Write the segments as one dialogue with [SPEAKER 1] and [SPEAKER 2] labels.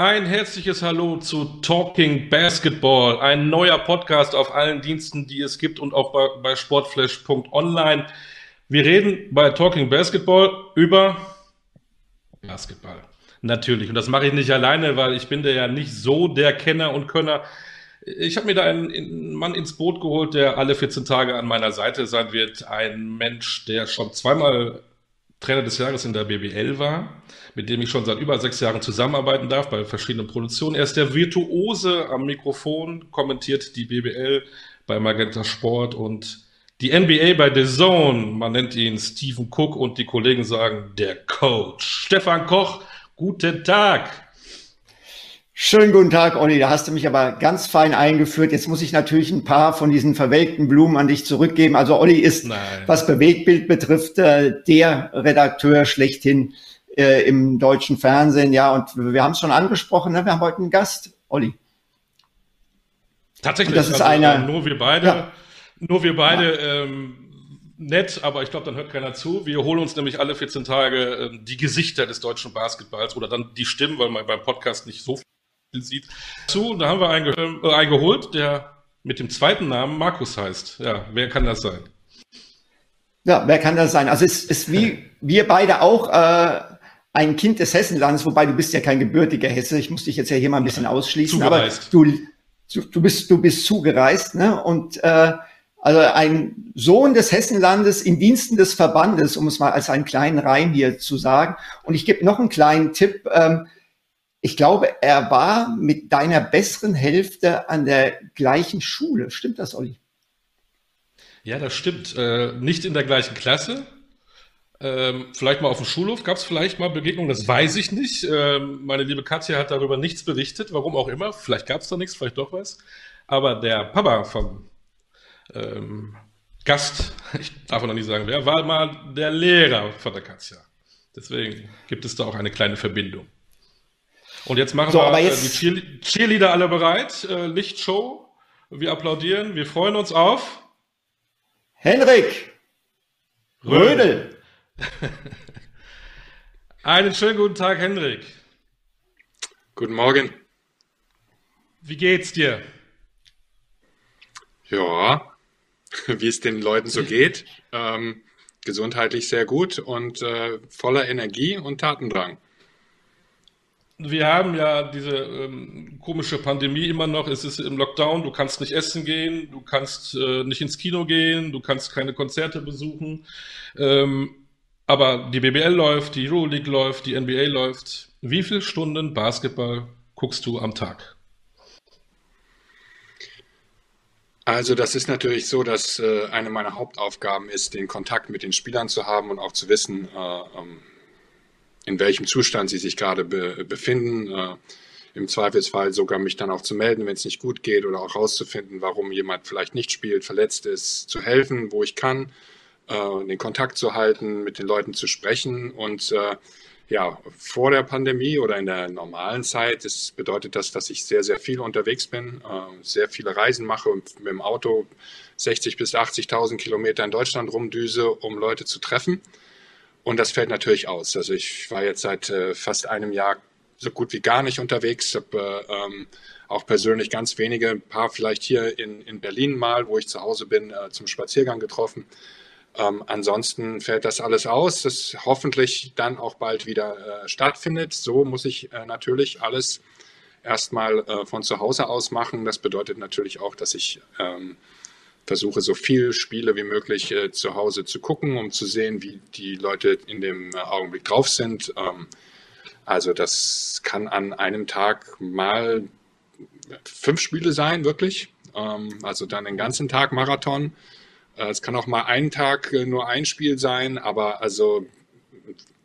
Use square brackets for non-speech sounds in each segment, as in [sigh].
[SPEAKER 1] Ein herzliches Hallo zu Talking Basketball, ein neuer Podcast auf allen Diensten, die es gibt und auch bei, bei sportflash.online. Wir reden bei Talking Basketball über Basketball. Natürlich. Und das mache ich nicht alleine, weil ich bin der ja nicht so der Kenner und Könner. Ich habe mir da einen, Mann ins Boot geholt, der alle 14 Tage an meiner Seite sein wird. Ein Mensch, der schon zweimal Trainer des Jahres in der BBL war, mit dem ich schon seit über sechs Jahren zusammenarbeiten darf bei verschiedenen Produktionen. Er ist der Virtuose am Mikrofon, kommentiert die BBL bei Magenta Sport und die NBA bei The Zone. Man nennt ihn Stephen Cook und die Kollegen sagen der Coach. Stefan Koch, guten Tag.
[SPEAKER 2] Schönen guten Tag, Olli. Da hast du mich aber ganz fein eingeführt. Jetzt muss ich natürlich ein paar von diesen verwelkten Blumen an dich zurückgeben. Also Olli ist, Nein. was Bewegtbild betrifft, äh, der Redakteur schlechthin äh, im deutschen Fernsehen. Ja, und wir haben es schon angesprochen. Ne? Wir haben heute einen Gast, Olli.
[SPEAKER 1] Tatsächlich. Und das ist also, einer. Nur wir beide. Ja. Nur wir beide. Ja. Ähm, nett, aber ich glaube, dann hört keiner zu. Wir holen uns nämlich alle 14 Tage äh, die Gesichter des deutschen Basketballs oder dann die Stimmen, weil man beim Podcast nicht so sieht. Zu, da haben wir einen, äh, einen geholt, der mit dem zweiten Namen Markus heißt. Ja, wer kann das sein?
[SPEAKER 2] Ja, wer kann das sein? Also es ist wie wir beide auch äh, ein Kind des Hessenlandes, wobei du bist ja kein gebürtiger Hesse. Ich muss dich jetzt ja hier mal ein bisschen ausschließen, zugereist. aber du, du bist du bist zugereist, ne? Und äh, also ein Sohn des Hessenlandes in Diensten des Verbandes, um es mal als einen kleinen Reim hier zu sagen. Und ich gebe noch einen kleinen Tipp. Ähm, ich glaube, er war mit deiner besseren Hälfte an der gleichen Schule. Stimmt das, Olli?
[SPEAKER 1] Ja, das stimmt. Äh, nicht in der gleichen Klasse. Ähm, vielleicht mal auf dem Schulhof gab es vielleicht mal Begegnungen, das weiß ich nicht. Ähm, meine liebe Katja hat darüber nichts berichtet, warum auch immer. Vielleicht gab es da nichts, vielleicht doch was. Aber der Papa vom ähm, Gast, [laughs] ich darf noch nicht sagen wer, war mal der Lehrer von der Katja. Deswegen gibt es da auch eine kleine Verbindung. Und jetzt machen so, wir äh, jetzt... die Cheerleader alle bereit. Äh, Lichtshow. Wir applaudieren. Wir freuen uns auf
[SPEAKER 2] Henrik Rödel. [laughs]
[SPEAKER 1] Einen schönen guten Tag, Henrik.
[SPEAKER 3] Guten Morgen.
[SPEAKER 1] Wie geht's dir?
[SPEAKER 3] Ja, [laughs] wie es den Leuten so geht. Ähm, gesundheitlich sehr gut und äh, voller Energie und Tatendrang
[SPEAKER 1] wir haben ja diese ähm, komische Pandemie immer noch. Es ist im Lockdown, du kannst nicht essen gehen, du kannst äh, nicht ins Kino gehen, du kannst keine Konzerte besuchen. Ähm, aber die BBL läuft, die Euroleague läuft, die NBA läuft. Wie viele Stunden Basketball guckst du am Tag?
[SPEAKER 3] Also das ist natürlich so, dass äh, eine meiner Hauptaufgaben ist, den Kontakt mit den Spielern zu haben und auch zu wissen, äh, ähm, in welchem Zustand sie sich gerade be befinden. Äh, Im Zweifelsfall sogar mich dann auch zu melden, wenn es nicht gut geht oder auch herauszufinden, warum jemand vielleicht nicht spielt, verletzt ist, zu helfen, wo ich kann, äh, den Kontakt zu halten, mit den Leuten zu sprechen und äh, ja, vor der Pandemie oder in der normalen Zeit das bedeutet das, dass ich sehr, sehr viel unterwegs bin, äh, sehr viele Reisen mache und mit dem Auto 60.000 bis 80.000 Kilometer in Deutschland rumdüse, um Leute zu treffen. Und das fällt natürlich aus. Also ich war jetzt seit äh, fast einem Jahr so gut wie gar nicht unterwegs. Habe äh, ähm, auch persönlich ganz wenige, ein paar vielleicht hier in, in Berlin mal, wo ich zu Hause bin, äh, zum Spaziergang getroffen. Ähm, ansonsten fällt das alles aus, das hoffentlich dann auch bald wieder äh, stattfindet. So muss ich äh, natürlich alles erstmal äh, von zu Hause aus machen. Das bedeutet natürlich auch, dass ich ähm, versuche so viele Spiele wie möglich äh, zu Hause zu gucken, um zu sehen, wie die Leute in dem äh, Augenblick drauf sind. Ähm, also das kann an einem Tag mal fünf Spiele sein, wirklich. Ähm, also dann den ganzen Tag Marathon. Äh, es kann auch mal einen Tag äh, nur ein Spiel sein, aber also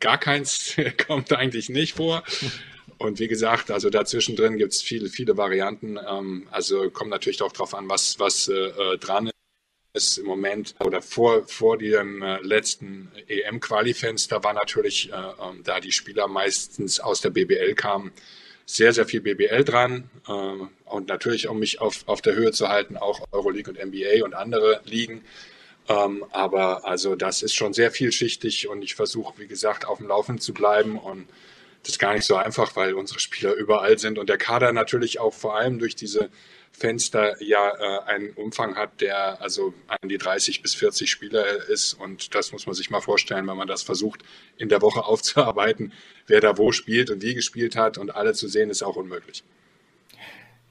[SPEAKER 3] gar keins [laughs] kommt eigentlich nicht vor. Und wie gesagt, also dazwischen drin gibt es viele, viele Varianten. Ähm, also kommt natürlich auch darauf an, was, was äh, äh, dran ist im Moment oder vor, vor dem äh, letzten EM-Qualifenster war natürlich, äh, ähm, da die Spieler meistens aus der BBL kamen, sehr, sehr viel BBL dran. Äh, und natürlich, um mich auf, auf der Höhe zu halten, auch Euroleague und NBA und andere Ligen. Ähm, aber also das ist schon sehr vielschichtig und ich versuche, wie gesagt, auf dem Laufen zu bleiben und das ist gar nicht so einfach, weil unsere Spieler überall sind und der Kader natürlich auch vor allem durch diese Fenster ja äh, einen Umfang hat, der also an die 30 bis 40 Spieler ist. Und das muss man sich mal vorstellen, wenn man das versucht, in der Woche [laughs] aufzuarbeiten, wer da wo spielt und wie gespielt hat und alle zu sehen, ist auch unmöglich.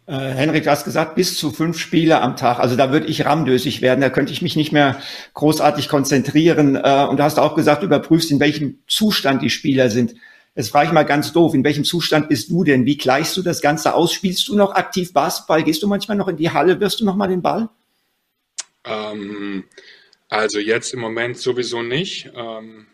[SPEAKER 2] Äh, Henrik, du hast gesagt, bis zu fünf Spiele am Tag. Also da würde ich ramdösig werden. Da könnte ich mich nicht mehr großartig konzentrieren. Äh, und du hast auch gesagt, überprüfst, in welchem Zustand die Spieler sind. Jetzt frage ich mal ganz doof, in welchem Zustand bist du denn? Wie gleichst du das Ganze aus? Spielst du noch aktiv Basketball? Gehst du manchmal noch in die Halle? Wirst du noch mal den Ball?
[SPEAKER 3] Ähm, also jetzt im Moment sowieso nicht. Ähm,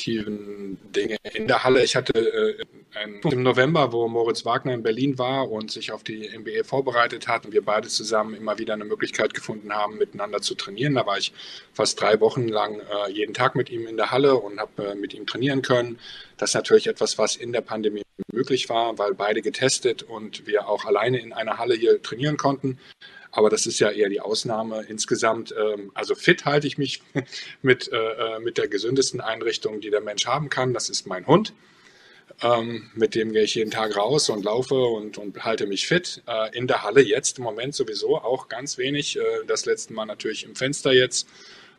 [SPEAKER 3] aktiven Dinge in der Halle. Ich hatte äh, einen, im November, wo Moritz Wagner in Berlin war und sich auf die NBA vorbereitet hat und wir beide zusammen immer wieder eine Möglichkeit gefunden haben, miteinander zu trainieren. Da war ich fast drei Wochen lang äh, jeden Tag mit ihm in der Halle und habe äh, mit ihm trainieren können. Das ist natürlich etwas, was in der Pandemie möglich war, weil beide getestet und wir auch alleine in einer Halle hier trainieren konnten. Aber das ist ja eher die Ausnahme. Insgesamt, ähm, also fit halte ich mich [laughs] mit, äh, äh, mit der gesündesten Einrichtung, die der Mensch haben kann. Das ist mein Hund. Ähm, mit dem gehe ich jeden Tag raus und laufe und, und halte mich fit. Äh, in der Halle jetzt im Moment sowieso auch ganz wenig. Äh, das letzte Mal natürlich im Fenster jetzt.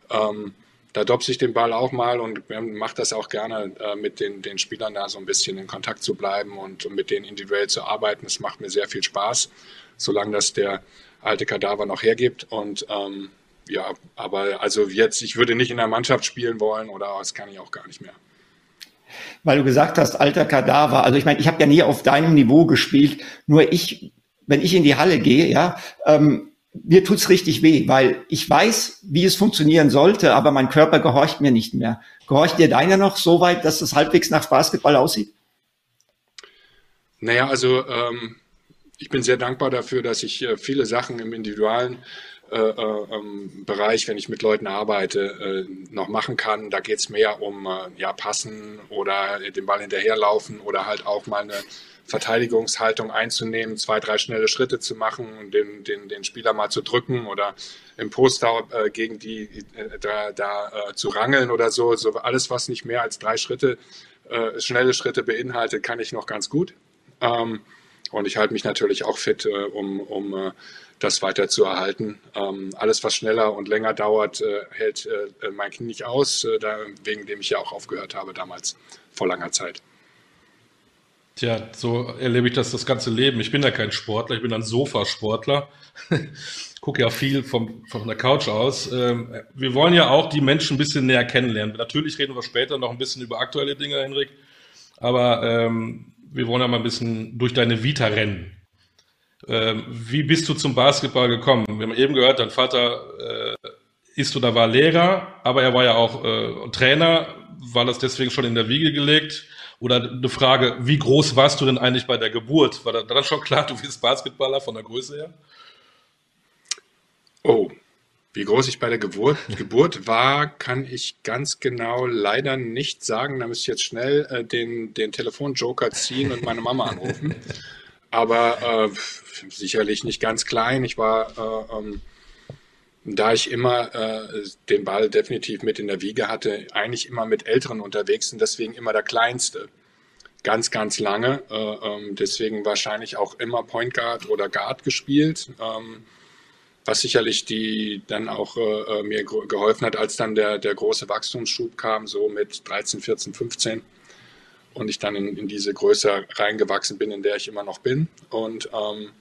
[SPEAKER 3] Ähm, da dopse ich den Ball auch mal und mache das auch gerne, äh, mit den, den Spielern da so ein bisschen in Kontakt zu bleiben und, und mit denen individuell zu arbeiten. Das macht mir sehr viel Spaß, solange das der alte Kadaver noch hergibt. Und ähm, ja, aber also jetzt, ich würde nicht in der Mannschaft spielen wollen oder das kann ich auch gar nicht mehr.
[SPEAKER 2] Weil du gesagt hast, alter Kadaver. Also ich meine, ich habe ja nie auf deinem Niveau gespielt. Nur ich, wenn ich in die Halle gehe, ja, ähm, mir tut's richtig weh, weil ich weiß, wie es funktionieren sollte, aber mein Körper gehorcht mir nicht mehr. Gehorcht dir deiner noch so weit, dass es halbwegs nach Basketball aussieht?
[SPEAKER 3] Naja, also ähm, ich bin sehr dankbar dafür, dass ich äh, viele Sachen im individuellen äh, äh, ähm, Bereich, wenn ich mit Leuten arbeite, äh, noch machen kann. Da geht es mehr um äh, ja, Passen oder den Ball hinterherlaufen oder halt auch mal eine Verteidigungshaltung einzunehmen, zwei, drei schnelle Schritte zu machen und den, den, den Spieler mal zu drücken oder im Poster äh, gegen die äh, da, da äh, zu rangeln oder so. so. Alles, was nicht mehr als drei Schritte, äh, schnelle Schritte beinhaltet, kann ich noch ganz gut. Ähm, und ich halte mich natürlich auch fit, äh, um, um äh, das weiter zu erhalten. Ähm, alles, was schneller und länger dauert, hält mein Knie nicht aus, da, wegen dem ich ja auch aufgehört habe damals vor langer Zeit.
[SPEAKER 1] Tja, so erlebe ich das das ganze Leben. Ich bin ja kein Sportler, ich bin ein Sofasportler. [laughs] Gucke ja viel vom, von der Couch aus. Ähm, wir wollen ja auch die Menschen ein bisschen näher kennenlernen. Natürlich reden wir später noch ein bisschen über aktuelle Dinge, Henrik. Aber ähm, wir wollen ja mal ein bisschen durch deine Vita rennen. Ähm, wie bist du zum Basketball gekommen? Wir haben eben gehört, dein Vater äh, ist oder war Lehrer, aber er war ja auch äh, Trainer. War das deswegen schon in der Wiege gelegt? Oder eine Frage, wie groß warst du denn eigentlich bei der Geburt? War da dann schon klar, du bist Basketballer von der Größe her?
[SPEAKER 3] Oh, wie groß ich bei der Geburt, Geburt war, kann ich ganz genau leider nicht sagen. Da müsste ich jetzt schnell äh, den, den Telefonjoker ziehen und meine Mama anrufen. [laughs] Aber äh, sicherlich nicht ganz klein. Ich war, äh, ähm, da ich immer äh, den Ball definitiv mit in der Wiege hatte, eigentlich immer mit Älteren unterwegs und deswegen immer der Kleinste. Ganz, ganz lange. Äh, ähm, deswegen wahrscheinlich auch immer Point Guard oder Guard gespielt. Ähm, was sicherlich die dann auch äh, äh mir geholfen hat, als dann der, der große Wachstumsschub kam, so mit 13, 14, 15 und ich dann in, in diese Größe reingewachsen bin, in der ich immer noch bin. Und ähm,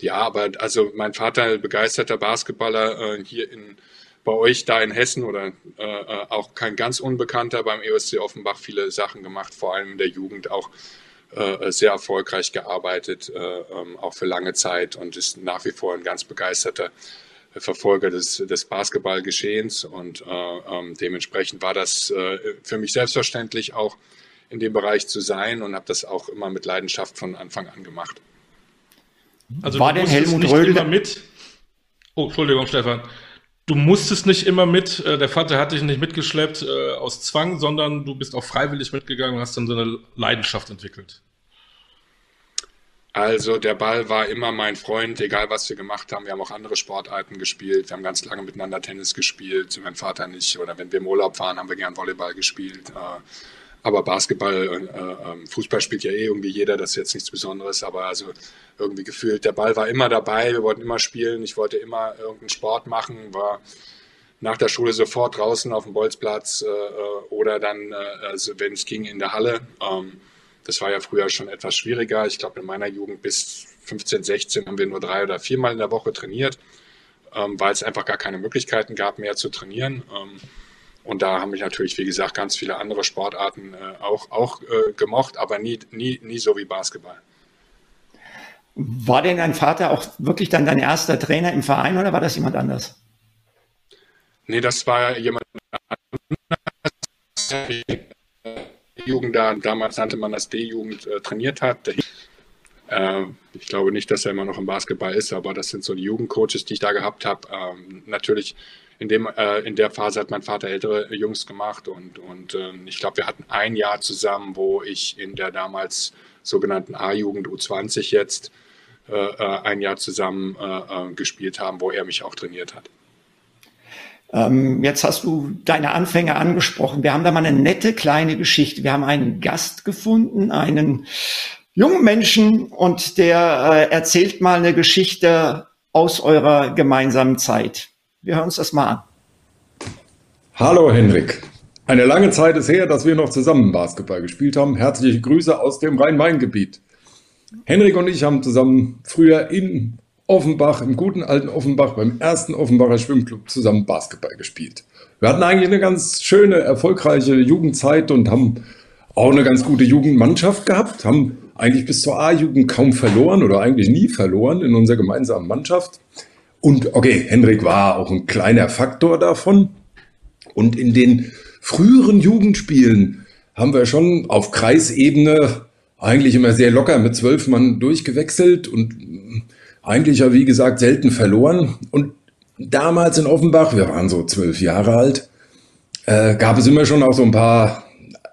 [SPEAKER 3] ja, aber also mein Vater, begeisterter Basketballer äh, hier in bei euch da in Hessen oder äh, äh auch kein ganz Unbekannter beim EOSC Offenbach viele Sachen gemacht, vor allem in der Jugend auch äh, sehr erfolgreich gearbeitet, äh, ähm, auch für lange Zeit und ist nach wie vor ein ganz begeisterter Verfolger des, des Basketballgeschehens und äh, ähm, dementsprechend war das für mich selbstverständlich auch in dem Bereich zu sein und habe das auch immer mit Leidenschaft von Anfang an gemacht.
[SPEAKER 1] Also war der Helmut Rödel immer mit? Oh, Entschuldigung, Stefan. Du musstest nicht immer mit, der Vater hat dich nicht mitgeschleppt äh, aus Zwang, sondern du bist auch freiwillig mitgegangen und hast dann so eine Leidenschaft entwickelt.
[SPEAKER 3] Also der Ball war immer mein Freund, egal was wir gemacht haben. Wir haben auch andere Sportarten gespielt. Wir haben ganz lange miteinander Tennis gespielt, mein Vater nicht. Oder wenn wir im Urlaub waren, haben wir gern Volleyball gespielt. Äh, aber Basketball, äh, ähm, Fußball spielt ja eh irgendwie jeder, das ist jetzt nichts Besonderes. Aber also irgendwie gefühlt, der Ball war immer dabei. Wir wollten immer spielen. Ich wollte immer irgendeinen Sport machen, war nach der Schule sofort draußen auf dem Bolzplatz äh, oder dann, also wenn es ging, in der Halle. Ähm, das war ja früher schon etwas schwieriger. Ich glaube, in meiner Jugend bis 15, 16 haben wir nur drei oder viermal in der Woche trainiert, ähm, weil es einfach gar keine Möglichkeiten gab, mehr zu trainieren. Ähm, und da haben mich natürlich, wie gesagt, ganz viele andere Sportarten äh, auch, auch äh, gemocht, aber nie, nie, nie so wie Basketball.
[SPEAKER 2] War denn dein Vater auch wirklich dann dein erster Trainer im Verein oder war das jemand anders?
[SPEAKER 3] Nee, das war jemand anders. Jugend da, damals nannte man das D-Jugend, äh, trainiert hat. Äh, ich glaube nicht, dass er immer noch im Basketball ist, aber das sind so die Jugendcoaches, die ich da gehabt habe. Ähm, natürlich in, dem, äh, in der Phase hat mein Vater ältere Jungs gemacht und, und ähm, ich glaube, wir hatten ein Jahr zusammen, wo ich in der damals sogenannten A-Jugend U20 jetzt äh, äh, ein Jahr zusammen äh, gespielt haben, wo er mich auch trainiert hat.
[SPEAKER 2] Ähm, jetzt hast du deine Anfänge angesprochen. Wir haben da mal eine nette kleine Geschichte. Wir haben einen Gast gefunden, einen jungen Menschen und der äh, erzählt mal eine Geschichte aus eurer gemeinsamen Zeit. Wir hören uns das mal an.
[SPEAKER 4] Hallo Henrik. Eine lange Zeit ist her, dass wir noch zusammen Basketball gespielt haben. Herzliche Grüße aus dem Rhein-Main-Gebiet. Henrik und ich haben zusammen früher in Offenbach, im guten alten Offenbach, beim ersten Offenbacher Schwimmclub zusammen Basketball gespielt. Wir hatten eigentlich eine ganz schöne, erfolgreiche Jugendzeit und haben auch eine ganz gute Jugendmannschaft gehabt, haben eigentlich bis zur A-Jugend kaum verloren oder eigentlich nie verloren in unserer gemeinsamen Mannschaft. Und okay, Henrik war auch ein kleiner Faktor davon. Und in den früheren Jugendspielen haben wir schon auf Kreisebene eigentlich immer sehr locker mit zwölf Mann durchgewechselt und eigentlich ja, wie gesagt, selten verloren. Und damals in Offenbach, wir waren so zwölf Jahre alt, äh, gab es immer schon auch so ein paar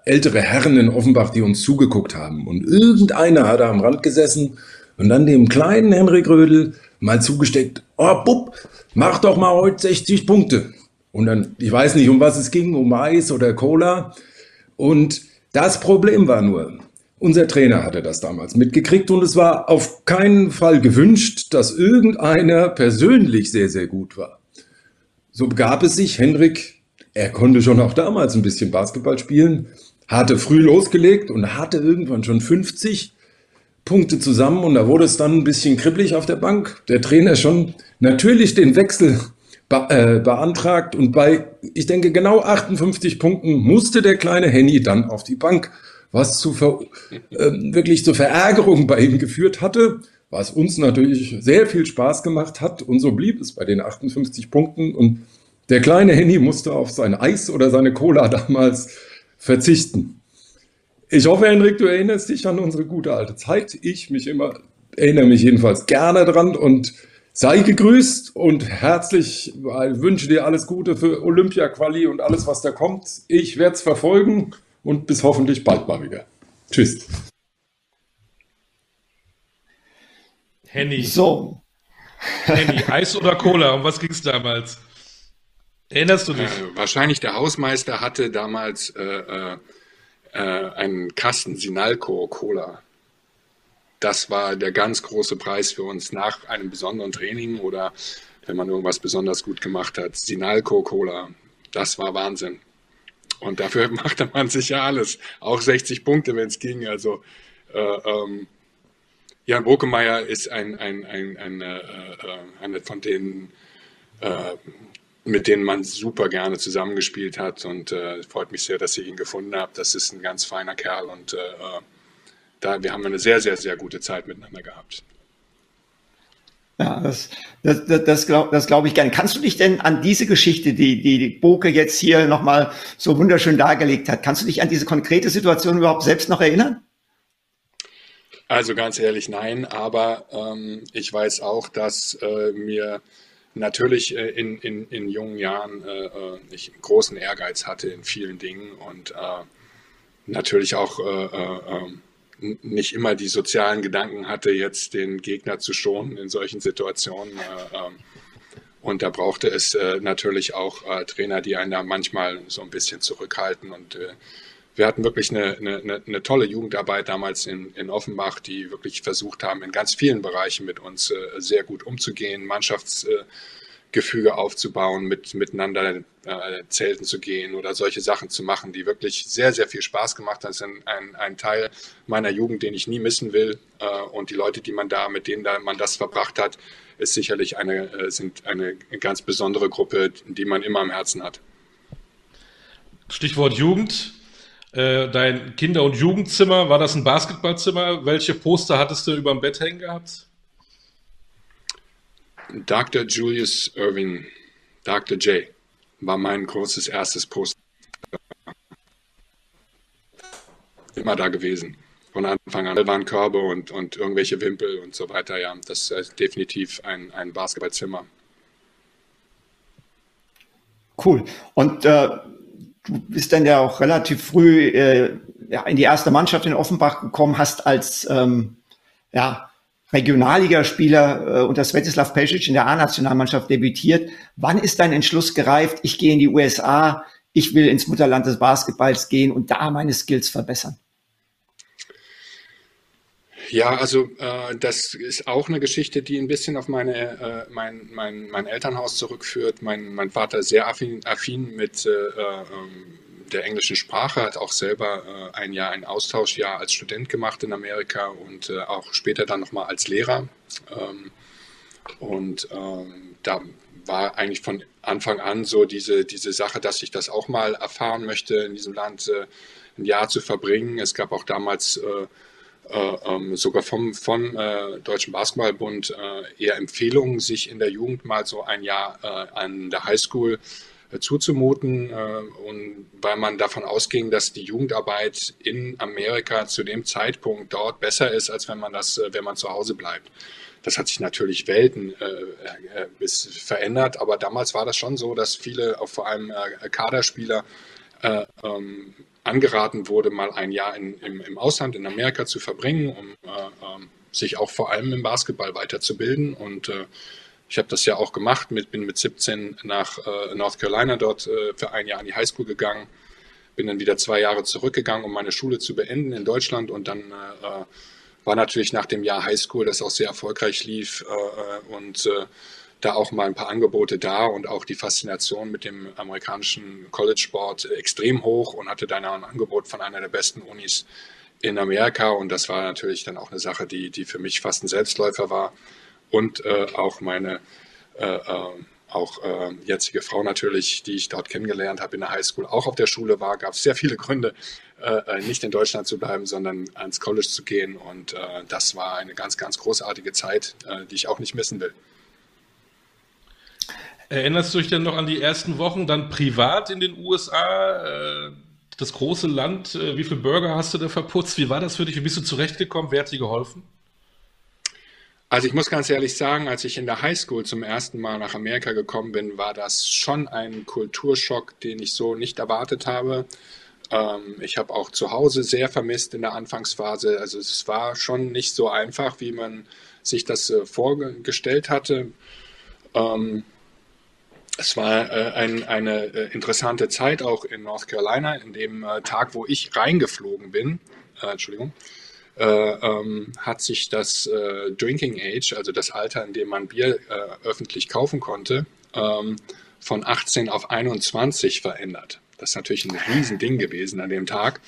[SPEAKER 4] ältere Herren in Offenbach, die uns zugeguckt haben. Und irgendeiner hat da am Rand gesessen und dann dem kleinen Henrik Rödel mal zugesteckt, oh Bub, mach doch mal heute 60 Punkte. Und dann, ich weiß nicht, um was es ging, um Eis oder Cola. Und das Problem war nur, unser Trainer hatte das damals mitgekriegt und es war auf keinen Fall gewünscht, dass irgendeiner persönlich sehr, sehr gut war. So begab es sich, Henrik, er konnte schon auch damals ein bisschen Basketball spielen, hatte früh losgelegt und hatte irgendwann schon 50 Punkte zusammen und da wurde es dann ein bisschen kribbelig auf der Bank. Der Trainer schon natürlich den Wechsel be äh, beantragt und bei, ich denke, genau 58 Punkten musste der kleine Henny dann auf die Bank was zu äh, wirklich zur Verärgerung bei ihm geführt hatte, was uns natürlich sehr viel Spaß gemacht hat. Und so blieb es bei den 58 Punkten. Und der kleine Henny musste auf sein Eis oder seine Cola damals verzichten. Ich hoffe, Henrik, du erinnerst dich an unsere gute alte Zeit. Ich mich immer, erinnere mich jedenfalls gerne dran und sei gegrüßt und herzlich wünsche dir alles Gute für Olympia-Quali und alles, was da kommt. Ich werde es verfolgen und bis hoffentlich bald mal wieder. Tschüss.
[SPEAKER 1] Henny.
[SPEAKER 2] So.
[SPEAKER 1] Henny, Eis oder Cola? Um was ging es damals? Erinnerst du dich?
[SPEAKER 3] Äh, wahrscheinlich der Hausmeister hatte damals äh, äh, äh, einen Kasten Sinalco Cola. Das war der ganz große Preis für uns nach einem besonderen Training oder wenn man irgendwas besonders gut gemacht hat. Sinalco Cola. Das war Wahnsinn. Und dafür [laughs] machte man sich ja alles. Auch 60 Punkte, wenn es ging. Also äh, ähm, Jan Bokemeyer ist ein, ein, ein, ein äh, eine von äh, mit denen man super gerne zusammengespielt hat. Und äh, freut mich sehr, dass ihr ihn gefunden habt. Das ist ein ganz feiner Kerl und äh, da, wir haben eine sehr, sehr, sehr gute Zeit miteinander gehabt.
[SPEAKER 2] Ja, das, das, das, das glaube glaub ich gerne. Kannst du dich denn an diese Geschichte, die, die, die Boke jetzt hier nochmal so wunderschön dargelegt hat, kannst du dich an diese konkrete Situation überhaupt selbst noch erinnern?
[SPEAKER 3] Also ganz ehrlich, nein, aber ähm, ich weiß auch, dass äh, mir natürlich äh, in, in, in jungen Jahren äh, äh ich großen Ehrgeiz hatte in vielen Dingen und äh, natürlich auch äh, ähm, nicht immer die sozialen Gedanken hatte, jetzt den Gegner zu schonen in solchen Situationen. Äh, ähm, und da brauchte es natürlich auch Trainer, die einen da manchmal so ein bisschen zurückhalten. Und wir hatten wirklich eine, eine, eine tolle Jugendarbeit damals in, in Offenbach, die wirklich versucht haben, in ganz vielen Bereichen mit uns äh, sehr gut umzugehen, Mannschaftsgefüge aufzubauen, mit, miteinander äh, zelten zu gehen oder solche Sachen zu machen, die wirklich sehr, sehr viel Spaß gemacht haben. Das ist ein, ein, ein Teil meiner Jugend, den ich nie missen will. Äh, und die Leute, die man da, mit denen da man das verbracht hat, ist sicherlich eine, äh, sind eine ganz besondere Gruppe, die man immer am Herzen hat.
[SPEAKER 1] Stichwort Jugend. Äh, dein Kinder- und Jugendzimmer, war das ein Basketballzimmer? Welche Poster hattest du über dem Bett hängen gehabt?
[SPEAKER 3] Dr. Julius Irving, Dr. J, war mein großes erstes Poster. Immer da gewesen. Von Anfang an waren Körbe und, und irgendwelche Wimpel und so weiter. Ja, das ist definitiv ein, ein Basketballzimmer.
[SPEAKER 2] Cool. Und äh, du bist dann ja auch relativ früh äh, ja, in die erste Mannschaft in Offenbach gekommen, hast als ähm, ja, Regionalligaspieler äh, unter Svetislav Pesic in der A-Nationalmannschaft debütiert. Wann ist dein Entschluss gereift, ich gehe in die USA, ich will ins Mutterland des Basketballs gehen und da meine Skills verbessern?
[SPEAKER 3] Ja, also äh, das ist auch eine Geschichte, die ein bisschen auf meine, äh, mein, mein, mein Elternhaus zurückführt. Mein, mein Vater ist sehr affin, affin mit äh, ähm, der englischen Sprache, hat auch selber äh, ein Jahr ein Austauschjahr als Student gemacht in Amerika und äh, auch später dann nochmal als Lehrer. Ähm, und ähm, da war eigentlich von Anfang an so diese, diese Sache, dass ich das auch mal erfahren möchte, in diesem Land äh, ein Jahr zu verbringen. Es gab auch damals äh, ähm, sogar vom von, äh, Deutschen Basketballbund äh, eher Empfehlungen, sich in der Jugend mal so ein Jahr äh, an der Highschool äh, zuzumuten äh, und weil man davon ausging, dass die Jugendarbeit in Amerika zu dem Zeitpunkt dort besser ist, als wenn man das, wenn man zu Hause bleibt. Das hat sich natürlich Welten äh, verändert, aber damals war das schon so, dass viele, vor allem äh, Kaderspieler, äh, ähm, angeraten wurde, mal ein Jahr in, im, im Ausland, in Amerika zu verbringen, um äh, äh, sich auch vor allem im Basketball weiterzubilden. Und äh, ich habe das ja auch gemacht, mit, bin mit 17 nach äh, North Carolina dort äh, für ein Jahr an die Highschool gegangen, bin dann wieder zwei Jahre zurückgegangen, um meine Schule zu beenden in Deutschland und dann äh, war natürlich nach dem Jahr Highschool, das auch sehr erfolgreich lief und da auch mal ein paar Angebote da und auch die Faszination mit dem amerikanischen College-Sport extrem hoch und hatte dann auch ein Angebot von einer der besten Unis in Amerika und das war natürlich dann auch eine Sache, die, die für mich fast ein Selbstläufer war und äh, auch meine äh, äh, auch äh, jetzige Frau natürlich, die ich dort kennengelernt habe in der Highschool, auch auf der Schule war, gab es sehr viele Gründe, äh, äh, nicht in Deutschland zu bleiben, sondern ans College zu gehen. Und das war eine ganz, ganz großartige Zeit, die ich auch nicht missen will.
[SPEAKER 1] Erinnerst du dich denn noch an die ersten Wochen dann privat in den USA? Äh, das große Land, äh, wie viele Burger hast du da verputzt? Wie war das für dich? Wie bist du zurechtgekommen? Wer hat dir geholfen?
[SPEAKER 3] Also ich muss ganz ehrlich sagen, als ich in der Highschool zum ersten Mal nach Amerika gekommen bin, war das schon ein Kulturschock, den ich so nicht erwartet habe. Ähm, ich habe auch zu Hause sehr vermisst in der Anfangsphase. Also es war schon nicht so einfach, wie man sich das äh, vorgestellt hatte. Ähm, es war äh, ein, eine äh, interessante Zeit auch in North Carolina, in dem äh, Tag, wo ich reingeflogen bin, äh, Entschuldigung, äh, ähm, hat sich das äh, Drinking Age, also das Alter, in dem man Bier öffentlich kaufen konnte, ähm, von 18 auf 21 verändert. Das ist natürlich ein Riesending gewesen an dem Tag.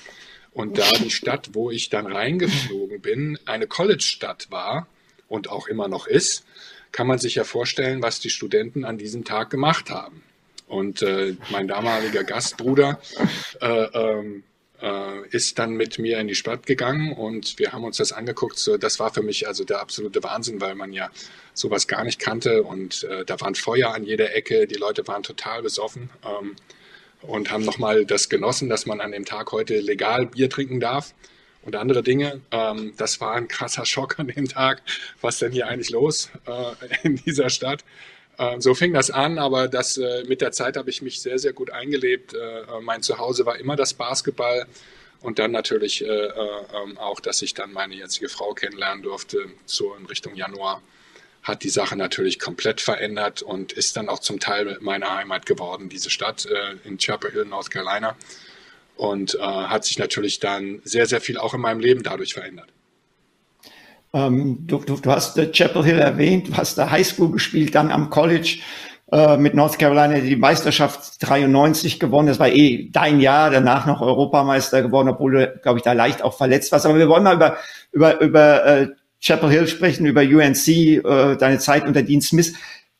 [SPEAKER 3] Und da die Stadt, wo ich dann reingeflogen bin, eine College-Stadt war und auch immer noch ist, kann man sich ja vorstellen, was die Studenten an diesem Tag gemacht haben. Und äh, mein damaliger Gastbruder äh, ähm, äh, ist dann mit mir in die Stadt gegangen und wir haben uns das angeguckt. So, das war für mich also der absolute Wahnsinn, weil man ja sowas gar nicht kannte und äh, da waren Feuer an jeder Ecke, die Leute waren total besoffen ähm, und haben nochmal das genossen, dass man an dem Tag heute legal Bier trinken darf und andere Dinge. Ähm, das war ein krasser Schock an dem Tag. Was denn hier eigentlich los äh, in dieser Stadt? Äh, so fing das an, aber das, äh, mit der Zeit habe ich mich sehr, sehr gut eingelebt. Äh, mein Zuhause war immer das Basketball. Und dann natürlich äh, äh, ähm, auch, dass ich dann meine jetzige Frau kennenlernen durfte, so in Richtung Januar, hat die Sache natürlich komplett verändert und ist dann auch zum Teil meiner Heimat geworden, diese Stadt äh, in Chapel Hill, North Carolina. Und äh, hat sich natürlich dann sehr, sehr viel auch in meinem Leben dadurch verändert.
[SPEAKER 2] Ähm, du, du, du, hast äh, Chapel Hill erwähnt, du hast da Highschool gespielt, dann am College äh, mit North Carolina die Meisterschaft 93 gewonnen. Das war eh dein Jahr, danach noch Europameister geworden, obwohl du, glaube ich, da leicht auch verletzt warst. Aber wir wollen mal über, über, über äh, Chapel Hill sprechen, über UNC, äh, deine Zeit unter Dean Smith.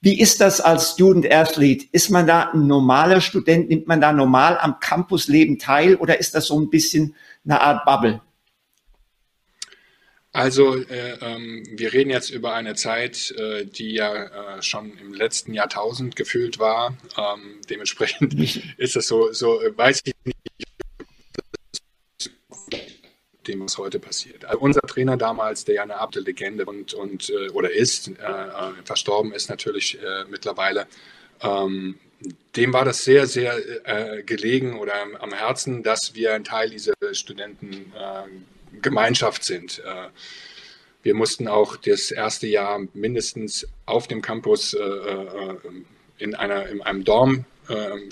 [SPEAKER 2] Wie ist das als Student Athlete? Ist man da ein normaler Student? Nimmt man da normal am Campusleben teil oder ist das so ein bisschen eine Art Bubble?
[SPEAKER 3] Also äh, ähm, wir reden jetzt über eine Zeit, äh, die ja äh, schon im letzten Jahrtausend gefühlt war. Ähm, dementsprechend ist es so, so äh, weiß ich nicht, dem, was heute passiert. Also unser Trainer damals, der ja eine abte Legende und, und äh, oder ist, äh, verstorben ist natürlich mittlerweile, ähm, dem war das sehr, sehr gelegen oder am Herzen, dass wir ein Teil dieser Studenten Gemeinschaft sind. Äh, wir mussten auch das erste Jahr mindestens auf dem Campus äh, äh, in, einer, in einem Dorm,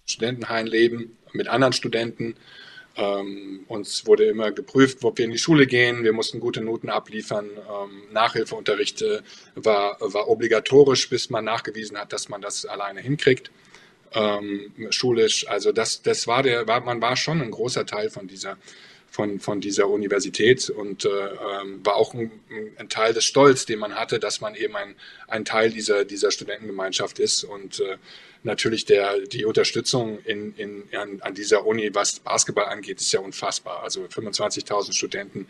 [SPEAKER 3] Studentenheim leben mit anderen Studenten. Ähm, uns wurde immer geprüft, ob wir in die Schule gehen. Wir mussten gute Noten abliefern. Ähm, Nachhilfeunterricht war, war obligatorisch, bis man nachgewiesen hat, dass man das alleine hinkriegt. Ähm, schulisch, also das, das war der, war, man war schon ein großer Teil von dieser von, von dieser Universität und äh, ähm, war auch ein, ein, Teil des Stolz, den man hatte, dass man eben ein, ein Teil dieser, dieser Studentengemeinschaft ist und äh, natürlich der, die Unterstützung in, in, an, an dieser Uni, was Basketball angeht, ist ja unfassbar. Also 25.000 Studenten,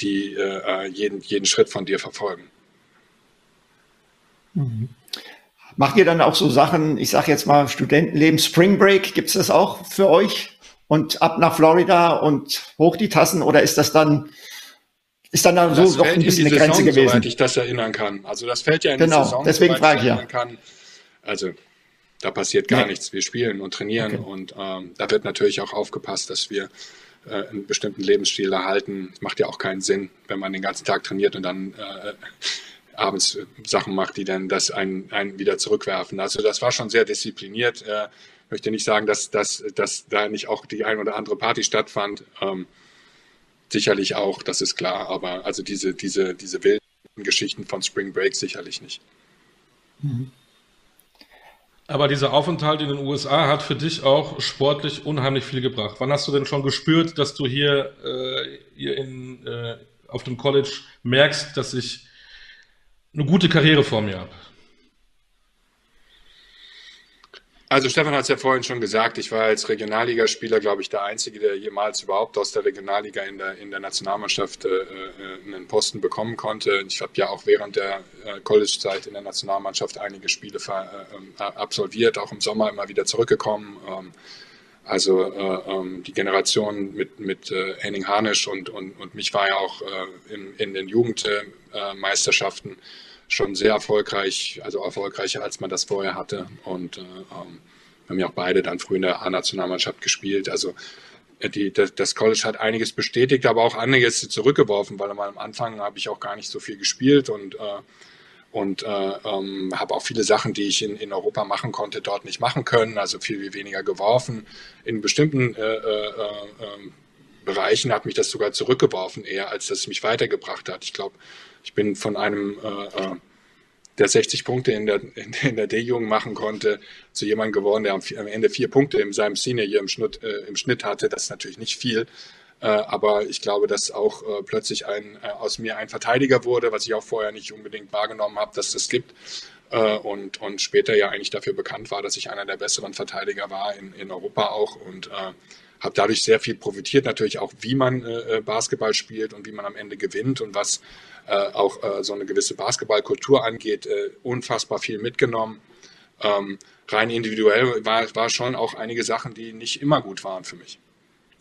[SPEAKER 3] die äh, jeden, jeden Schritt von dir verfolgen.
[SPEAKER 2] Mhm. Macht ihr dann auch so Sachen, ich sage jetzt mal Studentenleben, Spring Break, gibt es das auch für euch? und ab nach Florida und hoch die Tassen oder ist das dann ist dann, dann so doch ein bisschen eine Grenze gewesen? Soweit
[SPEAKER 3] ich das erinnern kann. Also das fällt ja in
[SPEAKER 2] genau, die Saison, deswegen frage ich ja. Kann.
[SPEAKER 3] Also da passiert gar nee. nichts. Wir spielen und trainieren okay. und ähm, da wird natürlich auch aufgepasst, dass wir äh, einen bestimmten Lebensstil erhalten. Macht ja auch keinen Sinn, wenn man den ganzen Tag trainiert und dann äh, abends Sachen macht, die dann das einen, einen wieder zurückwerfen. Also das war schon sehr diszipliniert. Äh, möchte nicht sagen, dass, dass, dass da nicht auch die ein oder andere Party stattfand. Ähm, sicherlich auch, das ist klar, aber also diese, diese, diese wilden Geschichten von Spring Break sicherlich nicht.
[SPEAKER 1] Mhm. Aber dieser Aufenthalt in den USA hat für dich auch sportlich unheimlich viel gebracht. Wann hast du denn schon gespürt, dass du hier, äh, hier in, äh, auf dem College merkst, dass ich eine gute Karriere vor mir habe?
[SPEAKER 3] Also Stefan hat es ja vorhin schon gesagt, ich war als Regionalligaspieler, glaube ich, der Einzige, der jemals überhaupt aus der Regionalliga in der, in der Nationalmannschaft äh, äh einen Posten bekommen konnte. Ich habe ja auch während der äh, College-Zeit in der Nationalmannschaft einige Spiele äh, ähm, absolviert, auch im Sommer immer wieder zurückgekommen. Ähm, also äh, ähm, die Generation mit, mit äh, Henning Harnisch und, und, und mich war ja auch in, in den Jugendmeisterschaften schon sehr erfolgreich, also erfolgreicher, als man das vorher hatte. Und äh, ähm, haben ja auch beide dann früh in der A-Nationalmannschaft gespielt. Also äh, die, das College hat einiges bestätigt, aber auch einiges zurückgeworfen, weil am Anfang habe ich auch gar nicht so viel gespielt und äh, und äh, ähm, habe auch viele Sachen, die ich in, in Europa machen konnte, dort nicht machen können, also viel weniger geworfen. In bestimmten äh, äh, äh, Bereichen hat mich das sogar zurückgeworfen, eher als dass es mich weitergebracht hat. Ich glaube, ich bin von einem, äh, äh der 60 Punkte in der, in der D-Jugend machen konnte, zu jemandem geworden, der am, am, Ende vier Punkte in seinem Senior hier im Schnitt, äh, im Schnitt hatte. Das ist natürlich nicht viel. Äh, aber ich glaube, dass auch äh, plötzlich ein, äh, aus mir ein Verteidiger wurde, was ich auch vorher nicht unbedingt wahrgenommen habe, dass das gibt. Äh, und, und später ja eigentlich dafür bekannt war, dass ich einer der besseren Verteidiger war in, in Europa auch. Und äh, habe dadurch sehr viel profitiert, natürlich auch, wie man Basketball spielt und wie man am Ende gewinnt und was auch äh, so eine gewisse Basketballkultur angeht, äh, unfassbar viel mitgenommen. Ähm, rein individuell war, war schon auch einige Sachen, die nicht immer gut waren für mich.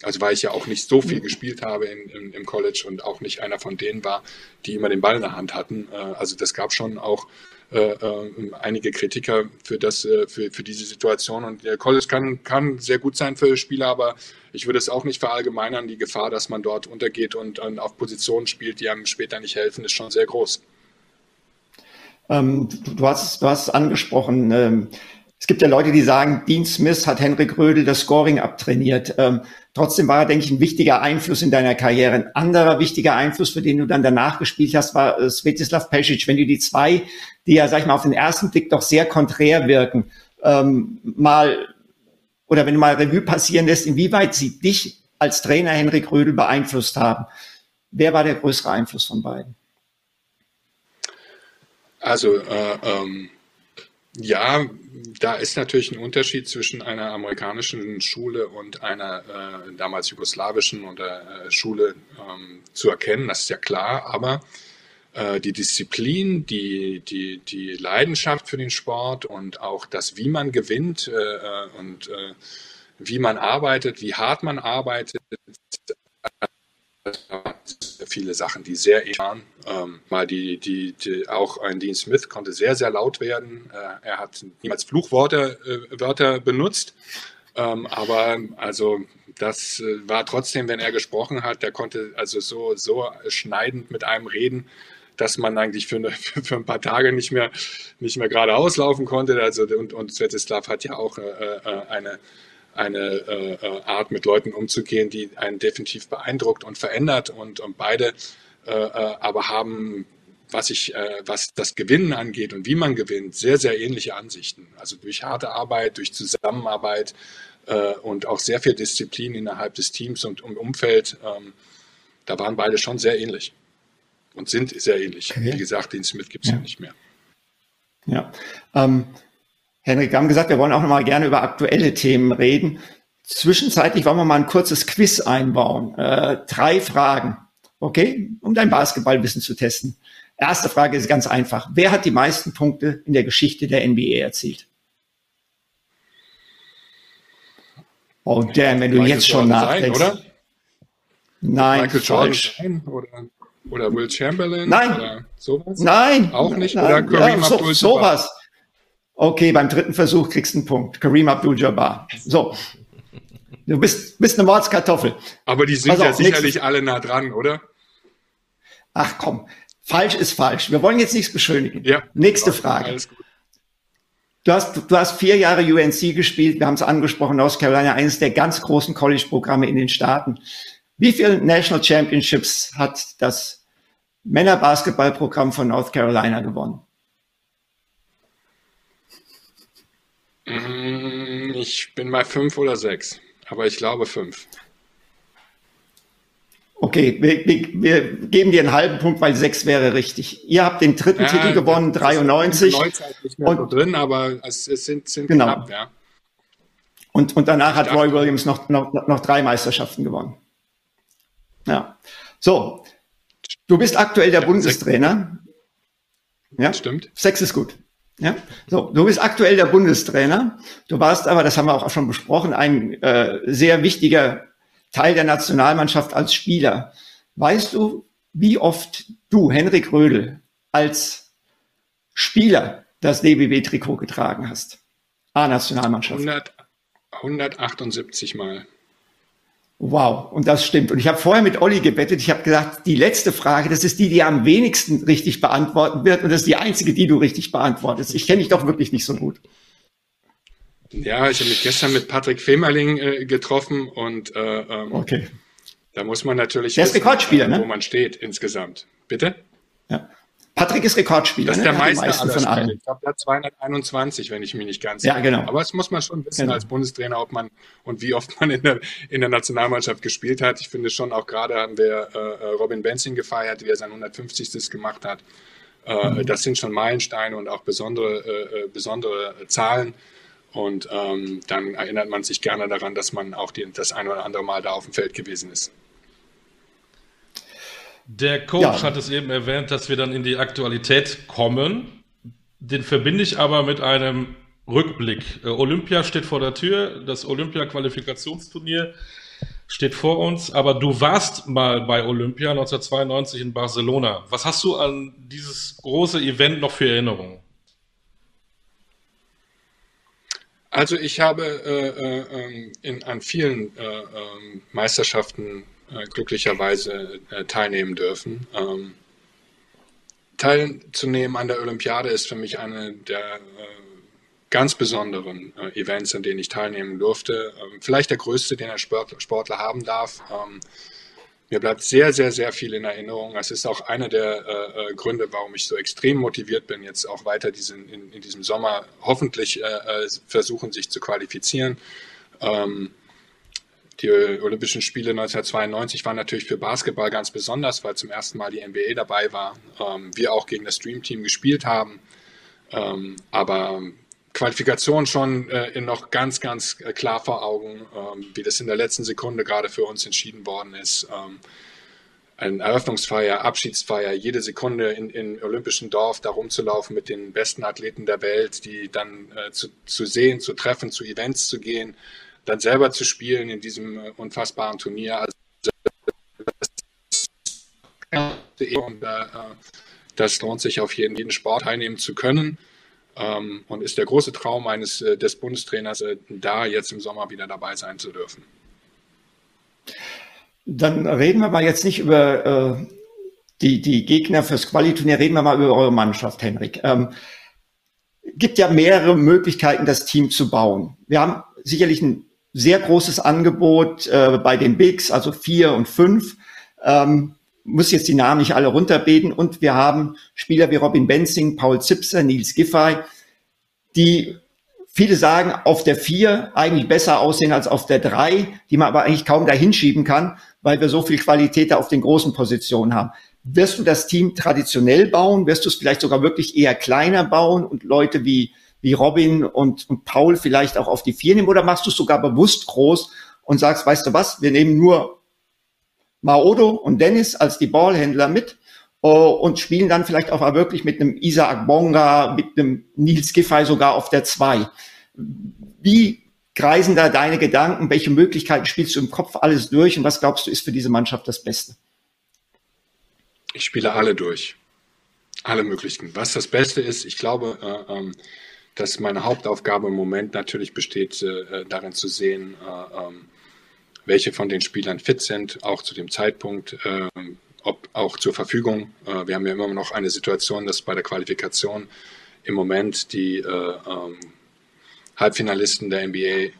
[SPEAKER 3] Also weil ich ja auch nicht so viel gespielt habe in, in, im College und auch nicht einer von denen war, die immer den Ball in der Hand hatten. Äh, also das gab schon auch äh, äh, einige Kritiker für, das, äh, für, für diese Situation. Und der College kann, kann sehr gut sein für Spieler, aber ich würde es auch nicht verallgemeinern. Die Gefahr, dass man dort untergeht und, und auf Positionen spielt, die einem später nicht helfen, ist schon sehr groß.
[SPEAKER 2] Ähm, du, du, hast, du hast es angesprochen. Ähm, es gibt ja Leute, die sagen, Dean Smith hat Henrik Rödel das Scoring abtrainiert. Ähm, trotzdem war er, denke ich, ein wichtiger Einfluss in deiner Karriere. Ein anderer wichtiger Einfluss, für den du dann danach gespielt hast, war äh, Svetislav Pesic. Wenn du die zwei, die ja, sag ich mal, auf den ersten Blick doch sehr konträr wirken, ähm, mal oder wenn du mal Revue passieren lässt, inwieweit sie dich als Trainer Henrik Rödel beeinflusst haben. Wer war der größere Einfluss von beiden?
[SPEAKER 3] Also äh, ähm, ja, da ist natürlich ein Unterschied zwischen einer amerikanischen Schule und einer äh, damals jugoslawischen oder äh, Schule ähm, zu erkennen, das ist ja klar, aber äh, die Disziplin, die, die, die Leidenschaft für den Sport und auch das, wie man gewinnt äh, äh und äh, wie man arbeitet, wie hart man arbeitet, viele Sachen, die sehr ähnlich waren. Ähm, mal die, die, die, auch ein Dean Smith konnte sehr, sehr laut werden. Äh, er hat niemals Fluchworte äh, Wörter benutzt. Ähm, aber also das äh, war trotzdem, wenn er gesprochen hat, der konnte also so, so schneidend mit einem reden, dass man eigentlich für, eine, [laughs] für ein paar Tage nicht mehr, nicht mehr geradeaus laufen konnte. Also, und, und Svetislav hat ja auch äh, äh eine eine äh, äh, Art, mit Leuten umzugehen, die einen definitiv beeindruckt und verändert. Und, und beide äh, äh, aber haben, was, ich, äh, was das Gewinnen angeht und wie man gewinnt, sehr, sehr ähnliche Ansichten. Also durch harte Arbeit, durch Zusammenarbeit äh, und auch sehr viel Disziplin innerhalb des Teams und im Umfeld. Ähm, da waren beide schon sehr ähnlich und sind sehr ähnlich. Okay. Wie gesagt, den Smith gibt es ja. ja. nicht mehr.
[SPEAKER 2] Ja. Ähm, Henrik, wir haben gesagt, wir wollen auch noch mal gerne über aktuelle Themen reden. Zwischenzeitlich wollen wir mal ein kurzes Quiz einbauen. Äh, drei Fragen, okay, um dein Basketballwissen zu testen. Erste Frage ist ganz einfach. Wer hat die meisten Punkte in der Geschichte der NBA erzielt? Oh, damn, wenn du Michael jetzt schon Jordan nachdenkst. Sein, oder? Nein,
[SPEAKER 3] Michael falsch. Jordan oder, oder Will Chamberlain?
[SPEAKER 2] Nein.
[SPEAKER 3] Oder sowas?
[SPEAKER 2] Nein.
[SPEAKER 3] Auch nicht?
[SPEAKER 2] Nein. Oder Kareem ja, so, Abdul-Jabbar? Sowas. Okay, beim dritten Versuch kriegst du einen Punkt. Kareem Abdul-Jabbar. So. Du bist, bist eine Mordskartoffel.
[SPEAKER 3] Aber die sind also, ja sicherlich nächstes. alle nah dran, oder?
[SPEAKER 2] Ach komm, falsch ist falsch. Wir wollen jetzt nichts beschönigen. Ja. Nächste Frage. Du hast, du hast vier Jahre UNC gespielt. Wir haben es angesprochen, North Carolina, eines der ganz großen College-Programme in den Staaten. Wie viele National Championships hat das Männerbasketballprogramm von North Carolina gewonnen?
[SPEAKER 3] Ich bin bei fünf oder sechs, aber ich glaube fünf.
[SPEAKER 2] Okay, wir, wir, geben dir einen halben Punkt, weil sechs wäre richtig. Ihr habt den dritten ja, Titel gewonnen, 93.
[SPEAKER 3] Nicht mehr und, so drin, aber es, es sind, sind
[SPEAKER 2] genau. knapp, ja. Und, und danach hat Roy Williams noch, noch, noch drei Meisterschaften gewonnen. Ja. So, du bist aktuell der ja, Bundestrainer. Ja, stimmt. Sechs ist gut. Ja, so, du bist aktuell der Bundestrainer. Du warst aber, das haben wir auch schon besprochen, ein äh, sehr wichtiger Teil der Nationalmannschaft als Spieler. Weißt du, wie oft du, Henrik Rödel, als Spieler das DBW-Trikot getragen hast? A-Nationalmannschaft.
[SPEAKER 3] 100, 178 Mal.
[SPEAKER 2] Wow, und das stimmt. Und ich habe vorher mit Olli gebettet. Ich habe gesagt, die letzte Frage, das ist die, die am wenigsten richtig beantworten wird. Und das ist die einzige, die du richtig beantwortest. Ich kenne dich doch wirklich nicht so gut.
[SPEAKER 3] Ja, ich habe mich gestern mit Patrick Femerling äh, getroffen und äh, ähm, okay. da muss man natürlich
[SPEAKER 2] Der wissen, Rekordspieler, ne?
[SPEAKER 3] wo man steht insgesamt. Bitte?
[SPEAKER 2] Ja. Patrick ist Rekordspieler.
[SPEAKER 3] Das ist der ne? Meister aller von allen. Ich glaube, der hat 221, wenn ich mich nicht ganz
[SPEAKER 2] Ja, genau.
[SPEAKER 3] Aber das muss man schon wissen genau. als Bundestrainer, ob man und wie oft man in der, in der Nationalmannschaft gespielt hat. Ich finde schon auch gerade haben wir äh, äh Robin Benzing gefeiert, wie er sein 150. gemacht hat. Äh, mhm. Das sind schon Meilensteine und auch besondere, äh, äh, besondere Zahlen. Und ähm, dann erinnert man sich gerne daran, dass man auch die, das ein oder andere Mal da auf dem Feld gewesen ist.
[SPEAKER 1] Der Coach ja. hat es eben erwähnt, dass wir dann in die Aktualität kommen. Den verbinde ich aber mit einem Rückblick. Äh, Olympia steht vor der Tür, das Olympia-Qualifikationsturnier steht vor uns, aber du warst mal bei Olympia 1992 in Barcelona. Was hast du an dieses große Event noch für Erinnerungen?
[SPEAKER 3] Also ich habe äh, äh, ähm, in, an vielen äh, ähm, Meisterschaften glücklicherweise äh, teilnehmen dürfen. Ähm, teilzunehmen an der Olympiade ist für mich eine der ganz besonderen Events, an denen ich teilnehmen durfte. vielleicht der größte, den ein Sportler haben darf. Mir bleibt sehr, sehr, sehr viel in Erinnerung. Es ist auch einer der äh, äh, Gründe, warum ich so extrem motiviert bin, jetzt auch weiter diesen, in, in diesem Sommer hoffentlich äh, äh versuchen, sich zu qualifizieren. Ähm, die Olympischen Spiele 1992 waren natürlich für Basketball ganz besonders, weil zum ersten Mal die NBA dabei war. Ähm, wir auch gegen das Dream Team gespielt haben. Ähm, aber Qualifikation schon äh, noch ganz, ganz äh, klar vor Augen, ähm, wie das in der letzten Sekunde gerade für uns entschieden worden ist. Ähm, eine Eröffnungsfeier, Abschiedsfeier, jede Sekunde in, in olympischen Dorf da rumzulaufen mit den besten Athleten der Welt, die dann äh, zu, zu sehen, zu treffen, zu Events zu gehen, dann selber zu spielen in diesem äh, unfassbaren Turnier. Also, und, äh, das lohnt sich auf jeden, jeden Sport teilnehmen zu können ähm, und ist der große Traum eines äh, des Bundestrainers, äh, da jetzt im Sommer wieder dabei sein zu dürfen.
[SPEAKER 2] Dann reden wir mal jetzt nicht über äh, die, die Gegner fürs Qualiturnier, reden wir mal über eure Mannschaft, Henrik. Ähm, gibt ja mehrere Möglichkeiten, das Team zu bauen. Wir haben sicherlich ein sehr großes Angebot äh, bei den Bigs, also vier und fünf. Ähm, muss jetzt die Namen nicht alle runterbeten. Und wir haben Spieler wie Robin Benzing, Paul Zipser, Nils Giffey, die viele sagen, auf der vier eigentlich besser aussehen als auf der drei, die man aber eigentlich kaum dahin schieben kann, weil wir so viel Qualität da auf den großen Positionen haben. Wirst du das Team traditionell bauen? Wirst du es vielleicht sogar wirklich eher kleiner bauen und Leute wie, wie Robin und, und Paul vielleicht auch auf die vier nehmen? Oder machst du es sogar bewusst groß und sagst, weißt du was, wir nehmen nur Maodo und Dennis als die Ballhändler mit uh, und spielen dann vielleicht auch wirklich mit einem Isaac Bonga, mit einem Nils Giffey sogar auf der 2. Wie kreisen da deine Gedanken? Welche Möglichkeiten spielst du im Kopf alles durch und was glaubst du ist für diese Mannschaft das Beste?
[SPEAKER 3] Ich spiele alle durch. Alle möglichen. Was das Beste ist, ich glaube, äh, ähm, dass meine Hauptaufgabe im Moment natürlich besteht, äh, darin zu sehen, äh, ähm, welche von den Spielern fit sind, auch zu dem Zeitpunkt, äh, ob auch zur Verfügung. Äh, wir haben ja immer noch eine Situation, dass bei der Qualifikation im Moment die äh, ähm, Halbfinalisten der NBA äh,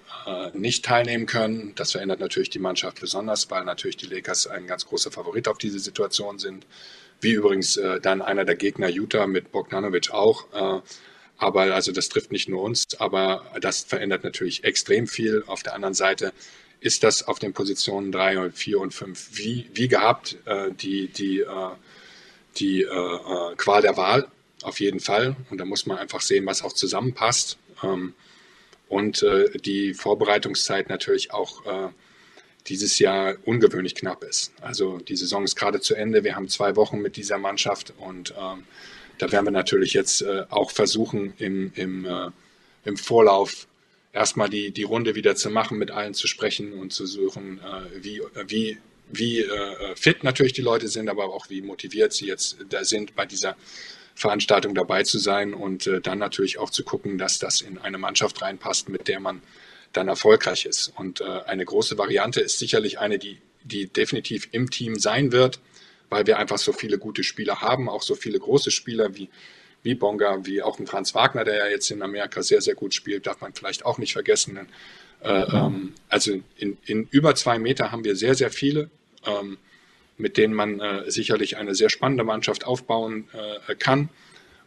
[SPEAKER 3] nicht teilnehmen können. Das verändert natürlich die Mannschaft besonders, weil natürlich die Lakers ein ganz großer Favorit auf diese Situation sind. Wie übrigens dann einer der Gegner Utah mit Bogdanovic auch. Aber also das trifft nicht nur uns, aber das verändert natürlich extrem viel. Auf der anderen Seite ist das auf den Positionen 3 und 4 und 5 wie, wie gehabt äh, die, die, äh, die äh, äh, Qual der Wahl auf jeden Fall. Und da muss man einfach sehen, was auch zusammenpasst. Ähm, und äh, die Vorbereitungszeit natürlich auch äh, dieses Jahr ungewöhnlich knapp ist. Also die Saison ist gerade zu Ende. Wir haben zwei Wochen mit dieser Mannschaft und ähm, da werden wir natürlich jetzt auch versuchen, im, im, im Vorlauf erstmal die, die Runde wieder zu machen, mit allen zu sprechen und zu suchen, äh, wie, wie, wie äh, fit natürlich die Leute sind, aber auch wie motiviert sie jetzt da sind, bei dieser Veranstaltung dabei zu sein und äh, dann natürlich auch zu gucken, dass das in eine Mannschaft reinpasst, mit der man dann erfolgreich ist. Und äh, eine große Variante ist sicherlich eine, die, die definitiv im Team sein wird, weil wir einfach so viele gute Spieler haben, auch so viele große Spieler wie wie Bonga, wie auch ein Franz Wagner, der ja jetzt in Amerika sehr, sehr gut spielt, darf man vielleicht auch nicht vergessen. Äh, ähm, also in, in, über zwei Meter haben wir sehr, sehr viele, ähm, mit denen man äh, sicherlich eine sehr spannende Mannschaft aufbauen äh, kann.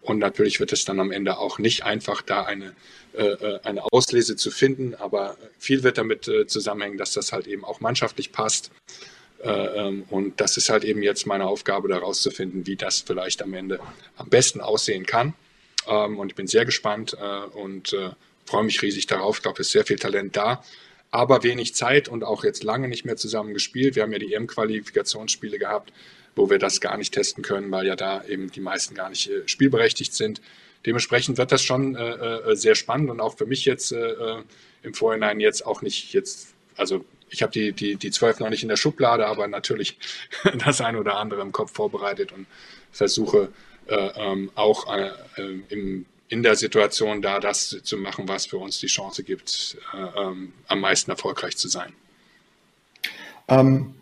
[SPEAKER 3] Und natürlich wird es dann am Ende auch nicht einfach, da eine, äh, äh, eine Auslese zu finden, aber viel wird damit äh, zusammenhängen, dass das halt eben auch mannschaftlich passt. Äh, ähm, und das ist halt eben jetzt meine Aufgabe, da rauszufinden, wie das vielleicht am Ende am besten aussehen kann. Ähm, und ich bin sehr gespannt äh, und äh, freue mich riesig darauf. Ich glaube, es ist sehr viel Talent da, aber wenig Zeit und auch jetzt lange nicht mehr zusammen gespielt. Wir haben ja die EM-Qualifikationsspiele gehabt, wo wir das gar nicht testen können, weil ja da eben die meisten gar nicht spielberechtigt sind. Dementsprechend wird das schon sehr spannend und auch für mich jetzt im Vorhinein jetzt auch nicht jetzt, also ich habe die, die, die zwölf noch nicht in der Schublade, aber natürlich [laughs] das eine oder andere im Kopf vorbereitet und versuche äh, ähm, auch äh, im, in der Situation da, das zu machen, was für uns die Chance gibt, äh, ähm, am meisten erfolgreich zu sein.
[SPEAKER 2] Ähm,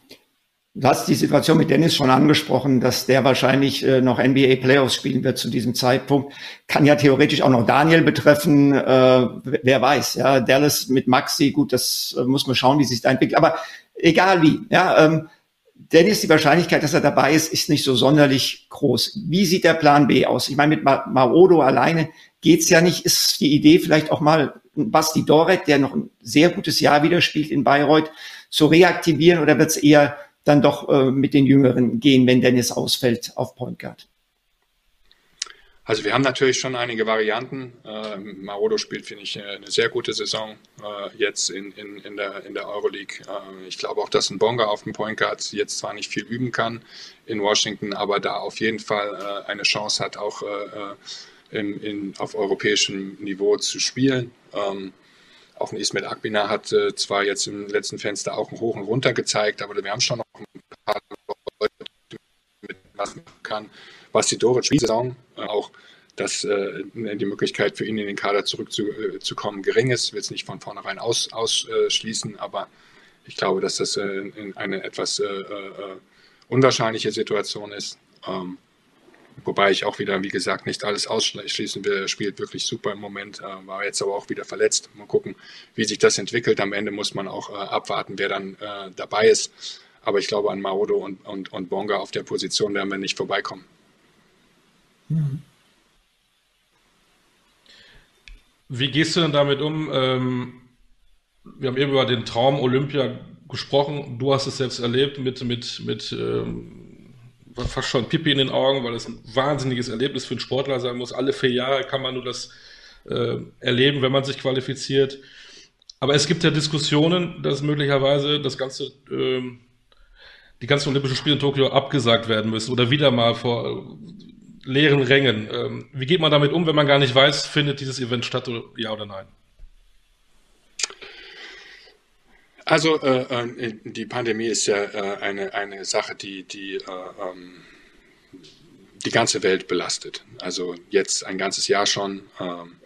[SPEAKER 2] du hast die Situation mit Dennis schon angesprochen, dass der wahrscheinlich äh, noch NBA Playoffs spielen wird zu diesem Zeitpunkt. Kann ja theoretisch auch noch Daniel betreffen. Äh, wer weiß, ja, Dallas mit Maxi, gut, das äh, muss man schauen, wie sich da entwickelt. Aber egal wie, ja, ähm, Dennis, die Wahrscheinlichkeit, dass er dabei ist, ist nicht so sonderlich groß. Wie sieht der Plan B aus? Ich meine, mit Ma Maodo alleine geht's ja nicht. Ist die Idee vielleicht auch mal Basti Dorek, der noch ein sehr gutes Jahr wieder spielt in Bayreuth, zu reaktivieren oder wird's eher dann doch äh, mit den Jüngeren gehen, wenn Dennis ausfällt auf Point Guard?
[SPEAKER 3] Also wir haben natürlich schon einige Varianten. Äh, Marodo spielt, finde ich, eine sehr gute Saison äh, jetzt in, in, in, der, in der Euroleague. Äh, ich glaube auch, dass ein Bonga auf dem Point Guard jetzt zwar nicht viel üben kann in Washington, aber da auf jeden Fall äh, eine Chance hat, auch äh, im, in, auf europäischem Niveau zu spielen. Ähm, auch ein Ismet Akbina hat äh, zwar jetzt im letzten Fenster auch einen Hoch und Runter gezeigt, aber wir haben schon noch ein paar Leute, mit was man kann was die Doric Saison äh, auch dass äh, die Möglichkeit für ihn in den Kader zurückzukommen äh, gering ist. Will es nicht von vornherein aus, ausschließen, aber ich glaube, dass das äh, eine etwas äh, äh, unwahrscheinliche Situation ist. Ähm, wobei ich auch wieder, wie gesagt, nicht alles ausschließen will. Er spielt wirklich super im Moment, äh, war jetzt aber auch wieder verletzt. Mal gucken, wie sich das entwickelt. Am Ende muss man auch abwarten, wer dann dabei ist. Aber ich glaube, an Maodo und, und, und Bonga auf der Position werden wir nicht vorbeikommen.
[SPEAKER 1] Wie gehst du denn damit um? Ähm, wir haben eben über den Traum Olympia gesprochen. Du hast es selbst erlebt mit, mit, mit ähm, fast schon Pipi in den Augen, weil es ein wahnsinniges Erlebnis für einen Sportler sein muss. Alle vier Jahre kann man nur das äh, erleben, wenn man sich qualifiziert. Aber es gibt ja Diskussionen, dass möglicherweise das ganze, ähm, die ganzen Olympischen Spiele in Tokio abgesagt werden müssen oder wieder mal vor leeren Rängen. Ähm, wie geht man damit um, wenn man gar nicht weiß, findet dieses Event statt, oder, ja oder nein?
[SPEAKER 3] Also äh, äh, die Pandemie ist ja äh, eine, eine Sache, die, die äh, ähm, die ganze Welt belastet. Also jetzt ein ganzes Jahr schon. Ähm,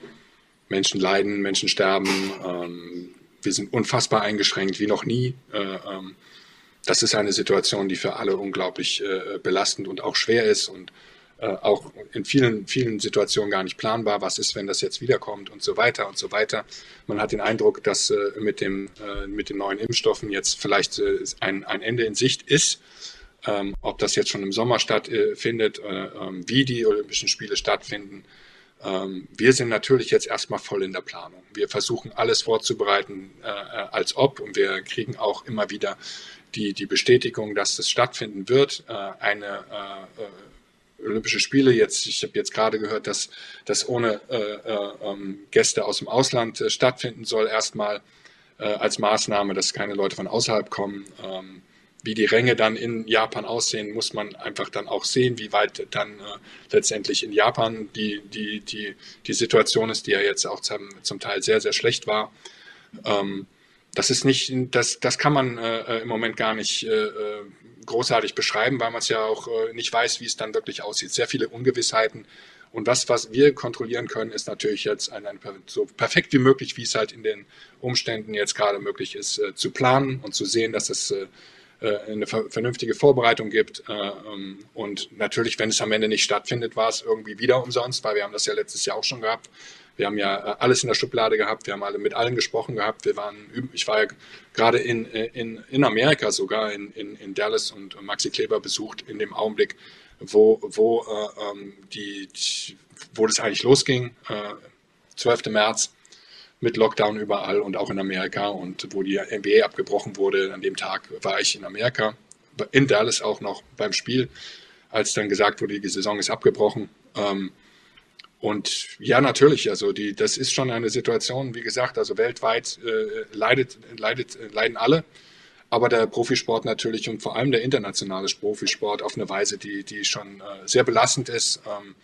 [SPEAKER 3] Menschen leiden, Menschen sterben. Ähm, wir sind unfassbar eingeschränkt wie noch nie. Äh, ähm, das ist eine Situation, die für alle unglaublich äh, belastend und auch schwer ist. Und äh, auch in vielen, vielen Situationen gar nicht planbar. Was ist, wenn das jetzt wiederkommt und so weiter und so weiter. Man hat den Eindruck, dass äh, mit, dem, äh, mit den neuen Impfstoffen jetzt vielleicht äh, ein, ein Ende in Sicht ist. Ähm, ob das jetzt schon im Sommer stattfindet, äh, ähm, wie die Olympischen Spiele stattfinden. Ähm, wir sind natürlich jetzt erstmal voll in der Planung. Wir versuchen alles vorzubereiten, äh, als ob und wir kriegen auch immer wieder die, die Bestätigung, dass das stattfinden wird. eine Olympische Spiele jetzt, ich habe jetzt gerade gehört, dass das ohne äh, äh, ähm, Gäste aus dem Ausland äh, stattfinden soll, erstmal äh, als Maßnahme, dass keine Leute von außerhalb kommen. Ähm, wie die Ränge dann in Japan aussehen, muss man einfach dann auch sehen, wie weit dann äh, letztendlich in Japan die, die, die, die Situation ist, die ja jetzt auch zum, zum Teil sehr, sehr schlecht war. Ähm, das ist nicht, das, das kann man äh, äh im Moment gar nicht äh, großartig beschreiben, weil man es ja auch äh, nicht weiß, wie es dann wirklich aussieht. Sehr viele Ungewissheiten. Und das, was wir kontrollieren können, ist natürlich jetzt ein, ein, so perfekt wie möglich, wie es halt in den Umständen jetzt gerade möglich ist, äh, zu planen und zu sehen, dass es äh, äh eine vernünftige Vorbereitung gibt. Äh, ähm, und natürlich, wenn es am Ende nicht stattfindet, war es irgendwie wieder umsonst, weil wir haben das ja letztes Jahr auch schon gehabt. Wir haben ja äh, alles in der Schublade gehabt, wir haben alle mit allen gesprochen gehabt. Wir waren, ich war ja gerade in, äh, in, in Amerika sogar, in, in, in Dallas und Maxi Kleber besucht in dem Augenblick, wo, wo, äh, ähm, die, wo das eigentlich losging, äh, 12. März mit Lockdown überall und auch in Amerika und wo die NBA abgebrochen wurde. An dem Tag war ich in Amerika, in Dallas auch noch beim Spiel, als dann gesagt wurde, die Saison ist abgebrochen. Ähm, und ja, natürlich, also die, das ist schon eine Situation, wie gesagt, also weltweit äh, leidet, leidet, leiden alle, aber der Profisport natürlich und vor allem der internationale Profisport auf eine Weise, die, die schon äh, sehr belastend ist. Ähm,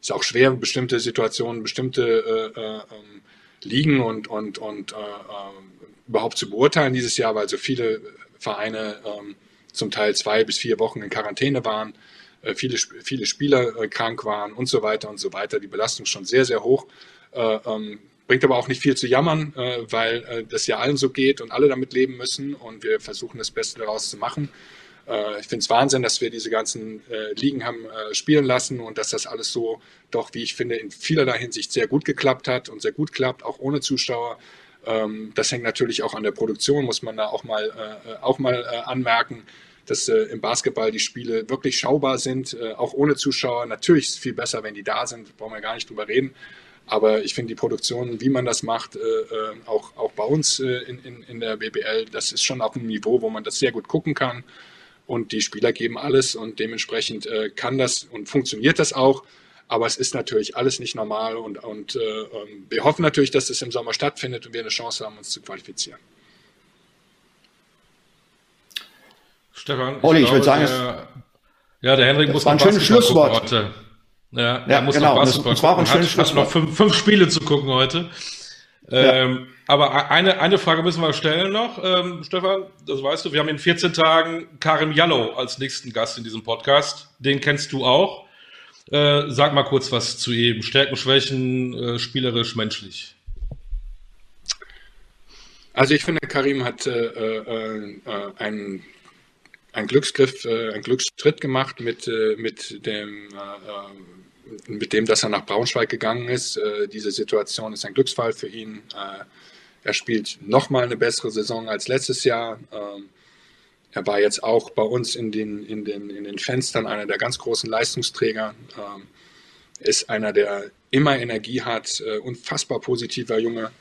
[SPEAKER 3] ist auch schwer, bestimmte Situationen, bestimmte äh, äh, ähm, Ligen und, und, und äh, äh, überhaupt zu beurteilen dieses Jahr, weil so viele Vereine ähm, zum Teil zwei bis vier Wochen in Quarantäne waren viele, viele Spieler äh, krank waren und so weiter und so weiter. Die Belastung schon sehr, sehr hoch. Äh, ähm, bringt aber auch nicht viel zu jammern, äh, weil äh, das ja allen so geht und alle damit leben müssen und wir versuchen das Beste daraus zu machen. Äh, ich finde es Wahnsinn, dass wir diese ganzen äh, Ligen haben äh, spielen lassen und dass das alles so doch, wie ich finde, in vielerlei Hinsicht sehr gut geklappt hat und sehr gut klappt, auch ohne Zuschauer. Ähm, das hängt natürlich auch an der Produktion, muss man da auch mal, äh, auch mal äh, anmerken, dass äh, im Basketball die Spiele wirklich schaubar sind, auch ohne Zuschauer. Natürlich ist es viel besser, wenn die da sind, brauchen wir gar nicht drüber reden. Aber ich finde die Produktion, wie man das macht, auch, auch bei uns in, in, in der BBL, das ist schon auf einem Niveau, wo man das sehr gut gucken kann und die Spieler geben alles und dementsprechend äh, kann das und funktioniert das auch. Aber es ist natürlich alles nicht normal und, und äh, ähm, wir hoffen natürlich, dass es im Sommer stattfindet und wir eine Chance haben, uns zu qualifizieren.
[SPEAKER 1] Stefan, ich, Olli, ich würde sagen, der, ja, der Henrik muss
[SPEAKER 2] noch ein schönes Schlusswort. Heute.
[SPEAKER 1] Ja, ja muss genau, noch Basketball das war auch ein schönes Schlusswort. noch fünf, fünf Spiele zu gucken heute. Ähm, aber eine, eine Frage müssen wir stellen noch, ähm, Stefan, das weißt du, wir haben in 14 Tagen Karim Jallo als nächsten Gast in diesem Podcast. Den kennst du auch. Äh, sag mal kurz was zu ihm. Stärken, Schwächen, äh, spielerisch, menschlich.
[SPEAKER 3] Also ich finde, Karim hat äh, äh, äh einen, einen Glücksgriff, äh, einen Glücksschritt gemacht mit, mit dem mit dem, dass er nach Braunschweig gegangen ist. Äh, diese Situation ist ein Glücksfall für ihn. Äh, er spielt nochmal eine bessere Saison als letztes Jahr. Ähm, er war jetzt auch bei uns in den, in den, in den Fenstern einer der ganz großen Leistungsträger. Ähm, ist einer, der immer Energie hat, äh, unfassbar positiver Junge.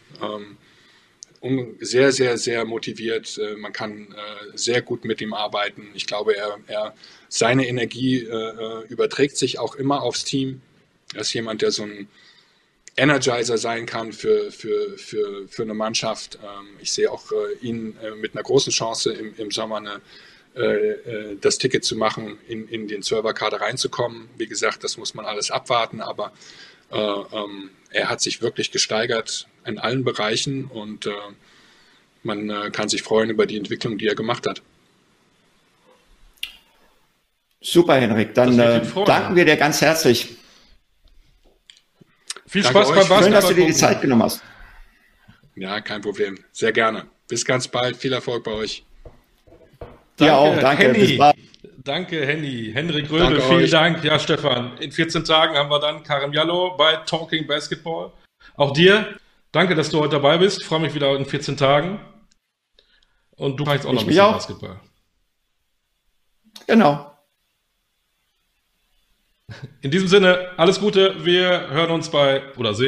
[SPEAKER 3] Sehr, sehr, sehr motiviert. Äh, man kann äh, sehr gut mit ihm arbeiten. Ich glaube, er, er seine Energie äh, überträgt sich auch immer aufs Team. Er ist jemand, der so ein Energizer sein kann für, für, für, für eine Mannschaft. Ähm, ich sehe auch ihn mit einer großen Chance im, im Sommer eine, das Ticket zu machen, in, in den Serverkader reinzukommen. Wie gesagt, das muss man alles abwarten, aber äh, ähm, er hat sich wirklich gesteigert in allen Bereichen und äh, man äh, kann sich freuen über die Entwicklung, die er gemacht hat.
[SPEAKER 2] Super, Henrik. Dann äh, danken wir dir ganz herzlich.
[SPEAKER 1] Viel Spaß beim Basketball.
[SPEAKER 2] Schön, dass du dir die Zeit genommen hast.
[SPEAKER 3] Ja, kein Problem. Sehr gerne. Bis ganz bald. Viel Erfolg bei euch.
[SPEAKER 1] Dir auch. Danke. Henny. Bis bald. Danke, Henny. Henrik Röde, Danke vielen euch. Dank. Ja, Stefan, in 14 Tagen haben wir dann Karim Jallo bei Talking Basketball. Auch dir, danke, dass du heute dabei bist. Ich freue mich wieder in 14 Tagen. Und du machst auch noch ein bisschen auch. Basketball.
[SPEAKER 2] Genau.
[SPEAKER 1] In diesem Sinne, alles Gute. Wir hören uns bei oder sehen.